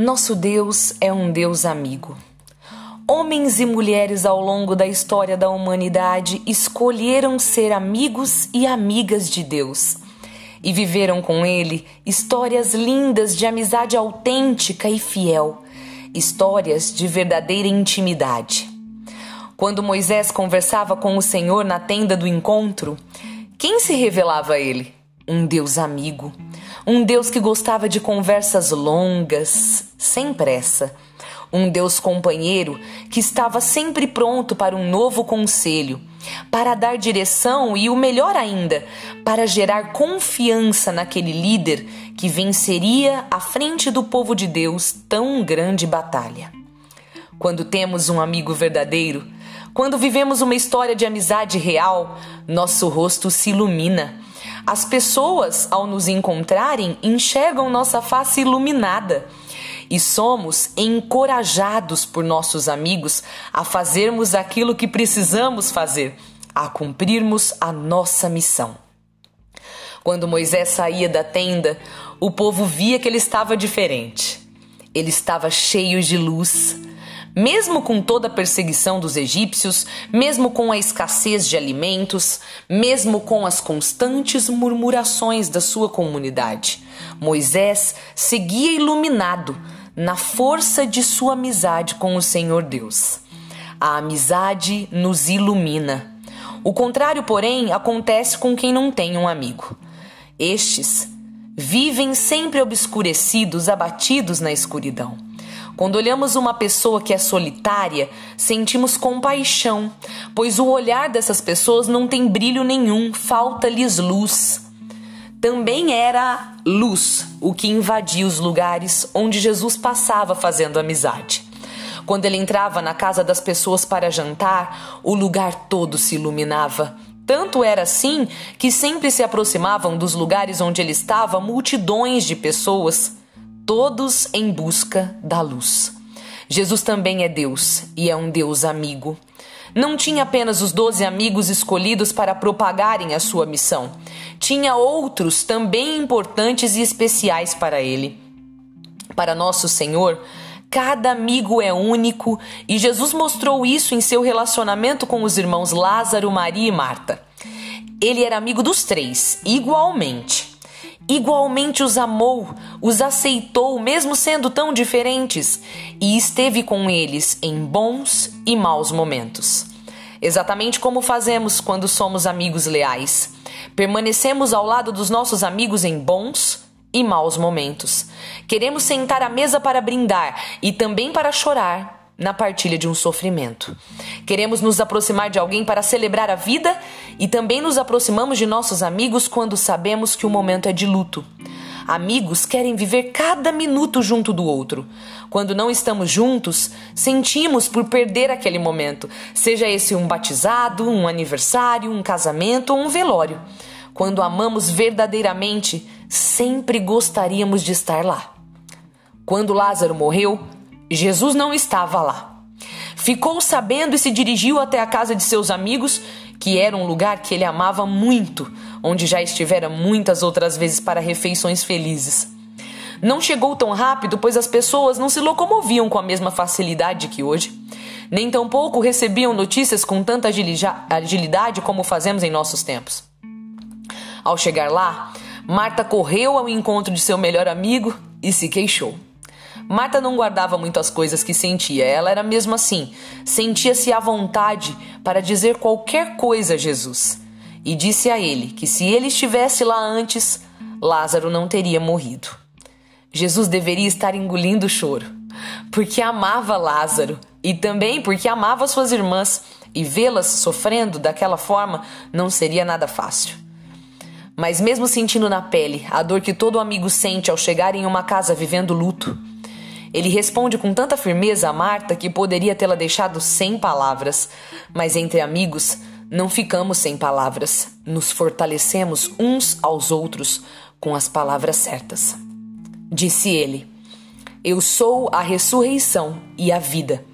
Nosso Deus é um Deus amigo. Homens e mulheres ao longo da história da humanidade escolheram ser amigos e amigas de Deus e viveram com Ele histórias lindas de amizade autêntica e fiel, histórias de verdadeira intimidade. Quando Moisés conversava com o Senhor na tenda do encontro, quem se revelava a ele? Um Deus amigo um Deus que gostava de conversas longas, sem pressa. Um Deus companheiro que estava sempre pronto para um novo conselho, para dar direção e o melhor ainda, para gerar confiança naquele líder que venceria à frente do povo de Deus tão grande batalha. Quando temos um amigo verdadeiro, quando vivemos uma história de amizade real, nosso rosto se ilumina as pessoas, ao nos encontrarem, enxergam nossa face iluminada e somos encorajados por nossos amigos a fazermos aquilo que precisamos fazer, a cumprirmos a nossa missão. Quando Moisés saía da tenda, o povo via que ele estava diferente. Ele estava cheio de luz, mesmo com toda a perseguição dos egípcios, mesmo com a escassez de alimentos, mesmo com as constantes murmurações da sua comunidade, Moisés seguia iluminado na força de sua amizade com o Senhor Deus. A amizade nos ilumina. O contrário, porém, acontece com quem não tem um amigo. Estes vivem sempre obscurecidos, abatidos na escuridão. Quando olhamos uma pessoa que é solitária, sentimos compaixão, pois o olhar dessas pessoas não tem brilho nenhum, falta-lhes luz. Também era luz o que invadia os lugares onde Jesus passava fazendo amizade. Quando ele entrava na casa das pessoas para jantar, o lugar todo se iluminava. Tanto era assim que sempre se aproximavam dos lugares onde ele estava multidões de pessoas todos em busca da luz. Jesus também é Deus e é um Deus amigo. Não tinha apenas os doze amigos escolhidos para propagarem a sua missão, tinha outros também importantes e especiais para ele. Para nosso Senhor, cada amigo é único e Jesus mostrou isso em seu relacionamento com os irmãos Lázaro, Maria e Marta. Ele era amigo dos três, igualmente igualmente os amou, os aceitou, mesmo sendo tão diferentes, e esteve com eles em bons e maus momentos. Exatamente como fazemos quando somos amigos leais. Permanecemos ao lado dos nossos amigos em bons e maus momentos. Queremos sentar à mesa para brindar e também para chorar na partilha de um sofrimento. Queremos nos aproximar de alguém para celebrar a vida e também nos aproximamos de nossos amigos quando sabemos que o momento é de luto. Amigos querem viver cada minuto junto do outro. Quando não estamos juntos, sentimos por perder aquele momento, seja esse um batizado, um aniversário, um casamento ou um velório. Quando amamos verdadeiramente, sempre gostaríamos de estar lá. Quando Lázaro morreu, Jesus não estava lá. Ficou sabendo e se dirigiu até a casa de seus amigos, que era um lugar que ele amava muito, onde já estivera muitas outras vezes para refeições felizes. Não chegou tão rápido, pois as pessoas não se locomoviam com a mesma facilidade que hoje, nem tampouco recebiam notícias com tanta agilidade como fazemos em nossos tempos. Ao chegar lá, Marta correu ao encontro de seu melhor amigo e se queixou. Marta não guardava muitas coisas que sentia, ela era mesmo assim. Sentia-se à vontade para dizer qualquer coisa a Jesus. E disse a ele que se ele estivesse lá antes, Lázaro não teria morrido. Jesus deveria estar engolindo o choro, porque amava Lázaro e também porque amava suas irmãs, e vê-las sofrendo daquela forma não seria nada fácil. Mas, mesmo sentindo na pele a dor que todo amigo sente ao chegar em uma casa vivendo luto, ele responde com tanta firmeza a Marta que poderia tê-la deixado sem palavras, mas entre amigos não ficamos sem palavras, nos fortalecemos uns aos outros com as palavras certas. Disse ele: Eu sou a ressurreição e a vida.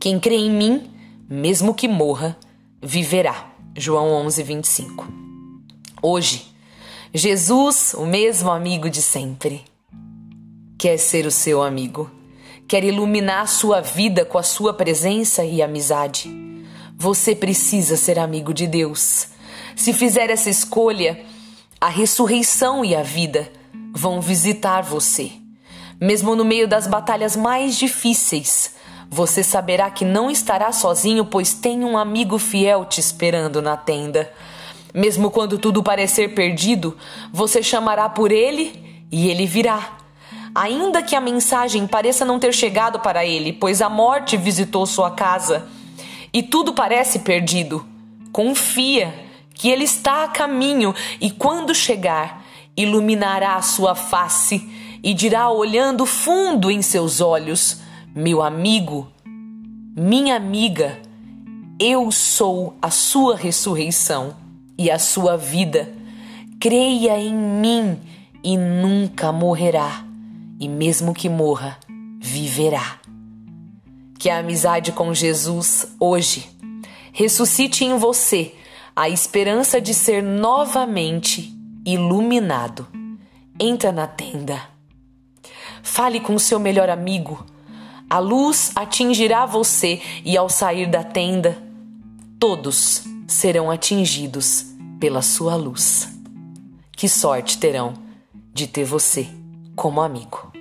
Quem crê em mim, mesmo que morra, viverá. João 11, 25. Hoje, Jesus, o mesmo amigo de sempre quer ser o seu amigo. quer iluminar sua vida com a sua presença e amizade. Você precisa ser amigo de Deus. Se fizer essa escolha, a ressurreição e a vida vão visitar você. Mesmo no meio das batalhas mais difíceis, você saberá que não estará sozinho, pois tem um amigo fiel te esperando na tenda. Mesmo quando tudo parecer perdido, você chamará por ele e ele virá. Ainda que a mensagem pareça não ter chegado para ele, pois a morte visitou sua casa e tudo parece perdido, confia que ele está a caminho e quando chegar, iluminará a sua face e dirá olhando fundo em seus olhos: Meu amigo, minha amiga, eu sou a sua ressurreição e a sua vida. Creia em mim e nunca morrerá, e mesmo que morra, viverá. Que a amizade com Jesus hoje ressuscite em você a esperança de ser novamente iluminado. Entra na tenda. Fale com seu melhor amigo. A luz atingirá você e ao sair da tenda, todos serão atingidos pela sua luz. Que sorte terão de ter você como amigo.